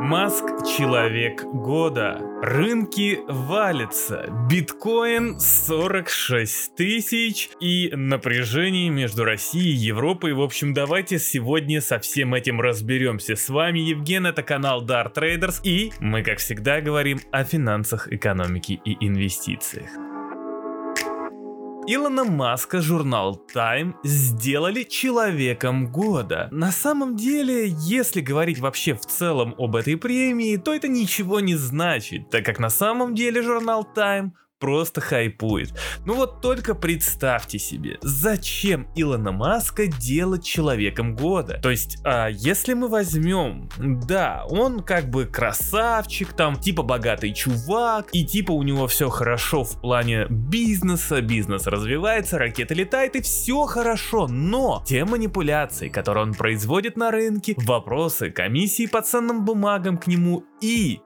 Маск – человек года. Рынки валятся. Биткоин 46 тысяч и напряжение между Россией и Европой. В общем, давайте сегодня со всем этим разберемся. С вами Евген, это канал Dart Traders и мы, как всегда, говорим о финансах, экономике и инвестициях. Илона Маска журнал Time сделали человеком года. На самом деле, если говорить вообще в целом об этой премии, то это ничего не значит, так как на самом деле журнал Time просто хайпует. Ну вот только представьте себе, зачем Илона Маска делать человеком года? То есть, а, если мы возьмем, да, он как бы красавчик, там, типа богатый чувак, и типа у него все хорошо в плане бизнеса, бизнес развивается, ракета летает, и все хорошо, но те манипуляции, которые он производит на рынке, вопросы комиссии по ценным бумагам к нему и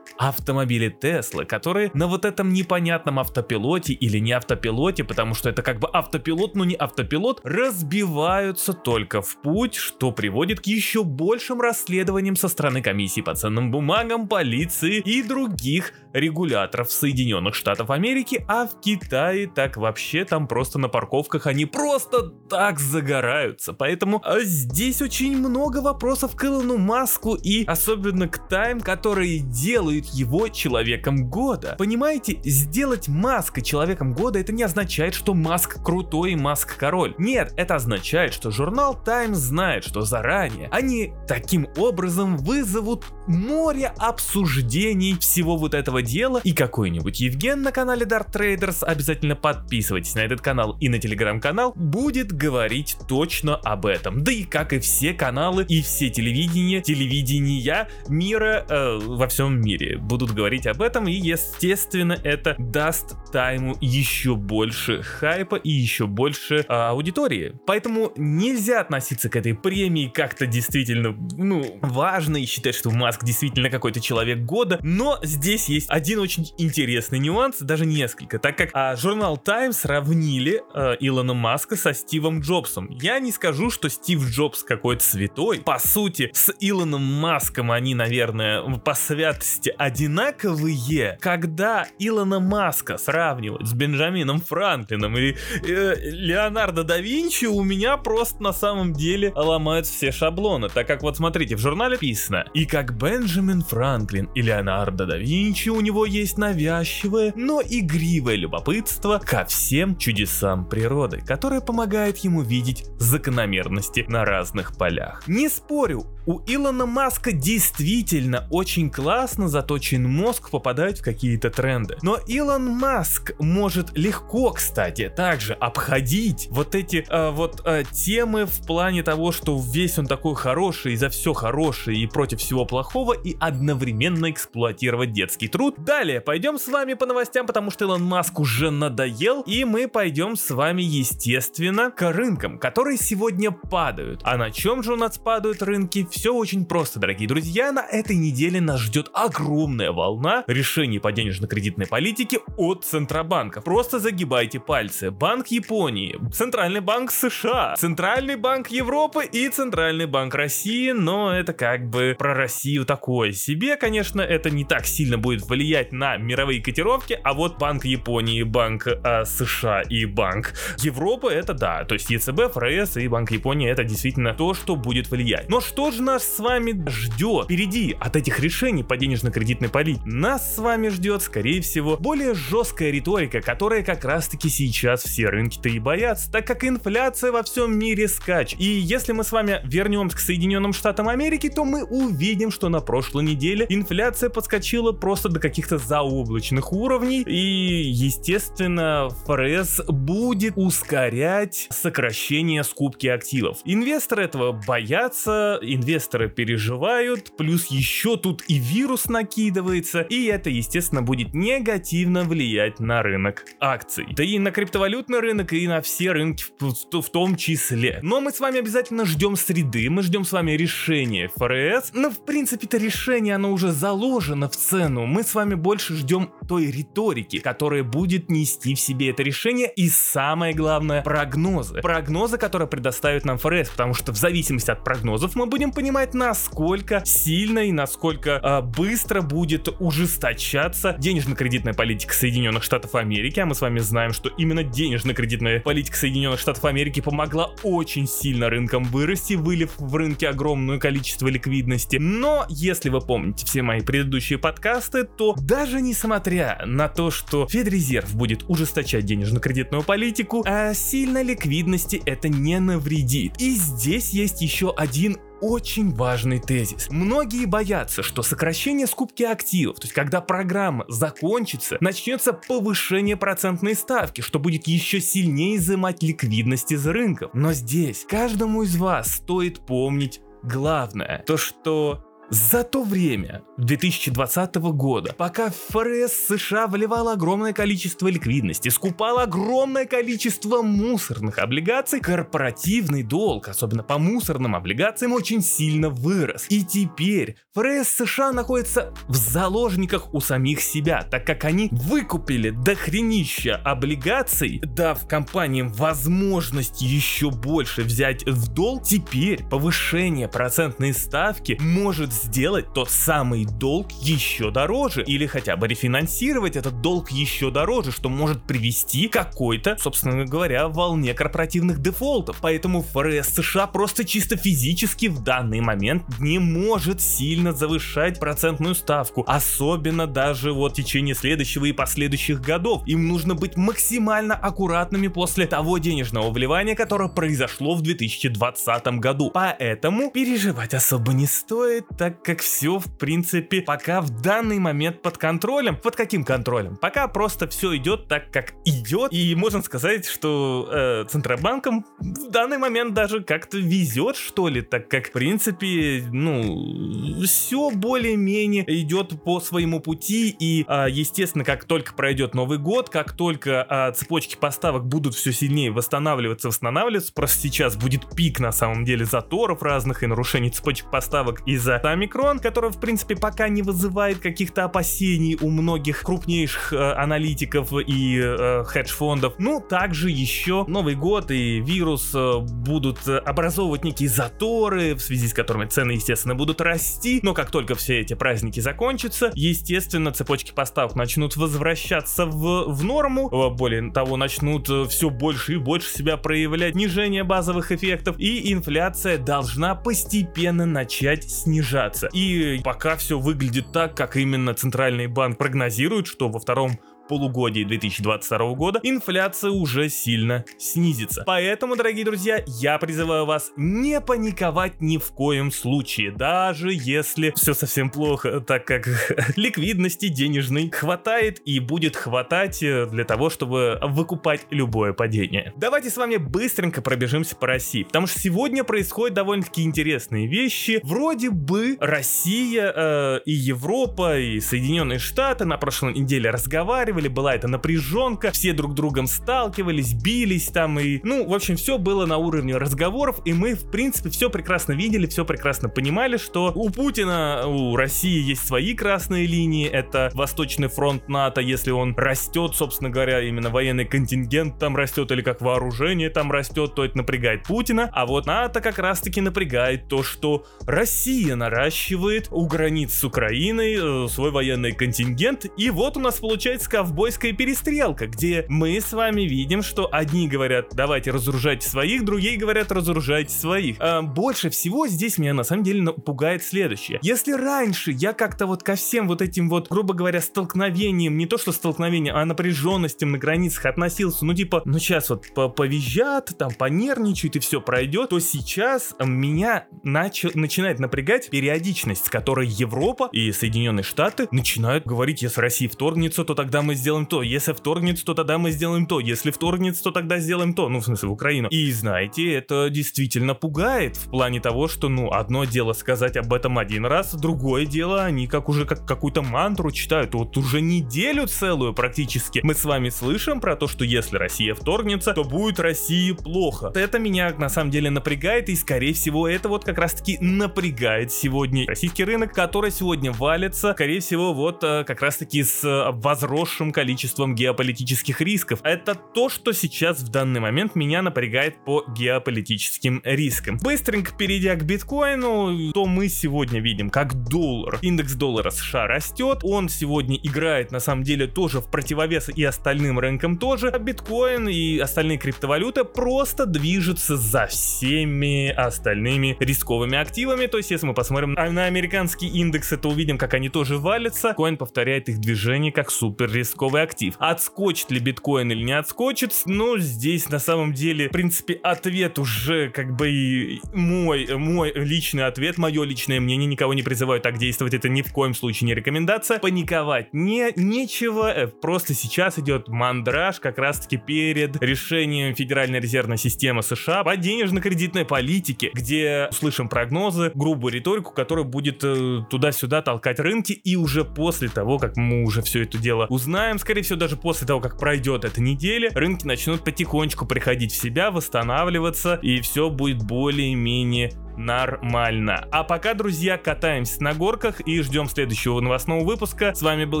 автомобили Тесла, которые на вот этом непонятном автопилоте или не автопилоте, потому что это как бы автопилот, но не автопилот, разбиваются только в путь, что приводит к еще большим расследованиям со стороны комиссии по ценным бумагам, полиции и других регуляторов Соединенных Штатов Америки, а в Китае так вообще там просто на парковках они просто так загораются. Поэтому а здесь очень много вопросов к Илону Маску и особенно к Тайм, которые делают его человеком года. Понимаете, сделать Маска человеком года это не означает, что Маск крутой и Маск король. Нет, это означает, что журнал Time знает, что заранее они таким образом вызовут море обсуждений всего вот этого дела и какой-нибудь Евген на канале Dart Traders, обязательно подписывайтесь на этот канал и на телеграм-канал, будет говорить точно об этом. Да и как и все каналы и все телевидения, телевидения мира э, во всем мире будут говорить об этом и естественно это даст тайму еще больше хайпа и еще больше э, аудитории. Поэтому нельзя относиться к этой премии как-то действительно, ну, важно и считать, что Маск действительно какой-то человек года, но здесь есть один очень интересный нюанс, даже несколько, так как а, журнал Time сравнили а, Илона Маска со Стивом Джобсом. Я не скажу, что Стив Джобс какой-то святой. По сути, с Илоном Маском они, наверное, по святости одинаковые. Когда Илона Маска сравнивать с Бенджамином Франклином или э, Леонардо да Винчи, у меня просто на самом деле ломаются все шаблоны. Так как вот смотрите, в журнале написано, и как Бенджамин Франклин и Леонардо да Винчи у него есть навязчивое, но игривое любопытство ко всем чудесам природы, которое помогает ему видеть закономерности на разных полях. Не спорю, у Илона Маска действительно очень классно заточен мозг попадать в какие-то тренды. Но Илон Маск может легко, кстати, также обходить вот эти э, вот э, темы в плане того, что весь он такой хороший и за все хорошее и против всего плохого и одновременно эксплуатировать детский труд. Далее пойдем с вами по новостям, потому что Илон Маск уже надоел, и мы пойдем с вами, естественно, к рынкам, которые сегодня падают. А на чем же у нас падают рынки? Все очень просто, дорогие друзья. На этой неделе нас ждет огромная волна решений по денежно-кредитной политике от Центробанка. Просто загибайте пальцы. Банк Японии, Центральный банк США, Центральный банк Европы и Центральный банк России, но это как бы про Россию такое себе, конечно, это не так сильно будет влиять на мировые котировки, а вот Банк Японии, Банк э, США и Банк Европы это да, то есть ЕЦБ, ФРС и Банк Японии это действительно то, что будет влиять. Но что же нас с вами ждет впереди от этих решений по денежно-кредитной политике? Нас с вами ждет, скорее всего, более жесткая риторика, которая как раз таки сейчас все рынки-то и боятся, так как инфляция во всем мире скач. И если мы с вами вернемся к Соединенным Штатам Америки, то мы увидим, что на прошлой неделе инфляция подскочила просто до каких-то заоблачных уровней, и, естественно, ФРС будет ускорять сокращение скупки активов. Инвесторы этого боятся, инвесторы переживают, плюс еще тут и вирус накидывается, и это, естественно, будет негативно влиять на рынок акций. Да и на криптовалютный рынок, и на все рынки в, в том числе. Но мы с вами обязательно ждем среды, мы ждем с вами решения ФРС, но в принципе-то решение оно уже заложено в цену, мы с вами больше ждем той риторики, которая будет нести в себе это решение и самое главное прогнозы. Прогнозы, которые предоставит нам ФРС, потому что в зависимости от прогнозов мы будем понимать, понимать, насколько сильно и насколько э, быстро будет ужесточаться денежно-кредитная политика Соединенных Штатов Америки. А мы с вами знаем, что именно денежно-кредитная политика Соединенных Штатов Америки помогла очень сильно рынкам вырасти, вылив в рынки огромное количество ликвидности. Но, если вы помните все мои предыдущие подкасты, то даже несмотря на то, что Федрезерв будет ужесточать денежно-кредитную политику, а сильно ликвидности это не навредит. И здесь есть еще один очень важный тезис. Многие боятся, что сокращение скупки активов, то есть когда программа закончится, начнется повышение процентной ставки, что будет еще сильнее изымать ликвидность из рынков. Но здесь каждому из вас стоит помнить главное, то что за то время, 2020 года, пока ФРС США вливала огромное количество ликвидности, скупала огромное количество мусорных облигаций, корпоративный долг, особенно по мусорным облигациям, очень сильно вырос. И теперь ФРС США находится в заложниках у самих себя, так как они выкупили дохренища облигаций, дав компаниям возможность еще больше взять в долг, теперь повышение процентной ставки может сделать тот самый долг еще дороже или хотя бы рефинансировать этот долг еще дороже, что может привести к какой-то, собственно говоря, волне корпоративных дефолтов. Поэтому ФРС США просто чисто физически в данный момент не может сильно завышать процентную ставку, особенно даже вот в течение следующего и последующих годов. Им нужно быть максимально аккуратными после того денежного вливания, которое произошло в 2020 году. Поэтому переживать особо не стоит, так как все, в принципе, пока в данный момент под контролем. Под каким контролем? Пока просто все идет так, как идет. И можно сказать, что э, Центробанкам в данный момент даже как-то везет, что ли, так как, в принципе, ну, все более-менее идет по своему пути. И, э, естественно, как только пройдет Новый год, как только э, цепочки поставок будут все сильнее восстанавливаться, восстанавливаться, просто сейчас будет пик на самом деле заторов разных и нарушений цепочек поставок из-за омикрон, который, в принципе, пока не вызывает каких-то опасений у многих крупнейших э, аналитиков и э, хедж-фондов. Ну, также еще Новый год и вирус э, будут образовывать некие заторы, в связи с которыми цены, естественно, будут расти. Но как только все эти праздники закончатся, естественно, цепочки поставок начнут возвращаться в, в норму. Э, более того, начнут э, все больше и больше себя проявлять снижение базовых эффектов, и инфляция должна постепенно начать снижаться. И пока все выглядит так, как именно Центральный банк прогнозирует, что во втором полугодии 2022 года инфляция уже сильно снизится. Поэтому, дорогие друзья, я призываю вас не паниковать ни в коем случае, даже если все совсем плохо, так как ликвидности денежной хватает и будет хватать э, для того, чтобы выкупать любое падение. Давайте с вами быстренько пробежимся по России, потому что сегодня происходят довольно-таки интересные вещи. Вроде бы Россия э, и Европа и Соединенные Штаты на прошлой неделе разговаривали разговаривали, была эта напряженка, все друг другом сталкивались, бились там и, ну, в общем, все было на уровне разговоров, и мы, в принципе, все прекрасно видели, все прекрасно понимали, что у Путина, у России есть свои красные линии, это Восточный фронт НАТО, если он растет, собственно говоря, именно военный контингент там растет, или как вооружение там растет, то это напрягает Путина, а вот НАТО как раз-таки напрягает то, что Россия наращивает у границ с Украиной э, свой военный контингент, и вот у нас получается ковбойская перестрелка, где мы с вами видим, что одни говорят, давайте разоружайте своих, другие говорят, разоружайте своих. А больше всего здесь меня на самом деле пугает следующее. Если раньше я как-то вот ко всем вот этим вот, грубо говоря, столкновениям, не то что столкновениям, а напряженностям на границах относился, ну типа, ну сейчас вот повизжат, там понервничают и все пройдет, то сейчас меня начал, начинает напрягать периодичность, с которой Европа и Соединенные Штаты начинают говорить, если Россия вторгнется, то тогда мы сделаем то, если вторгнется, то тогда мы сделаем то, если вторгнется, то тогда сделаем то, ну, в смысле, в Украину. И знаете, это действительно пугает в плане того, что, ну, одно дело сказать об этом один раз, другое дело, они как уже как какую-то мантру читают, вот уже неделю целую практически мы с вами слышим про то, что если Россия вторгнется, то будет России плохо. Это меня на самом деле напрягает, и скорее всего это вот как раз таки напрягает сегодня российский рынок, который сегодня валится, скорее всего, вот э, как раз таки с возросшим большим количеством геополитических рисков. Это то, что сейчас в данный момент меня напрягает по геополитическим рискам. Быстренько перейдя к биткоину, то мы сегодня видим, как доллар, индекс доллара США растет, он сегодня играет на самом деле тоже в противовес и остальным рынкам тоже, а биткоин и остальные криптовалюты просто движутся за всеми остальными рисковыми активами, то есть если мы посмотрим на американские индексы, то увидим, как они тоже валятся, коин повторяет их движение как супер рисковый актив. Отскочит ли биткоин или не отскочит, ну здесь на самом деле, в принципе, ответ уже как бы и мой, мой личный ответ, мое личное мнение, никого не призываю так действовать, это ни в коем случае не рекомендация. Паниковать не, нечего, э, просто сейчас идет мандраж как раз таки перед решением Федеральной резервной системы США по денежно-кредитной политике, где услышим прогнозы, грубую риторику, которая будет э, туда-сюда толкать рынки, и уже после того, как мы уже все это дело узнаем, скорее всего, даже после того, как пройдет эта неделя, рынки начнут потихонечку приходить в себя, восстанавливаться, и все будет более-менее нормально. А пока, друзья, катаемся на горках и ждем следующего новостного выпуска. С вами был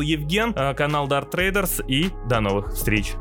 Евген, э, канал Dart Traders и до новых встреч.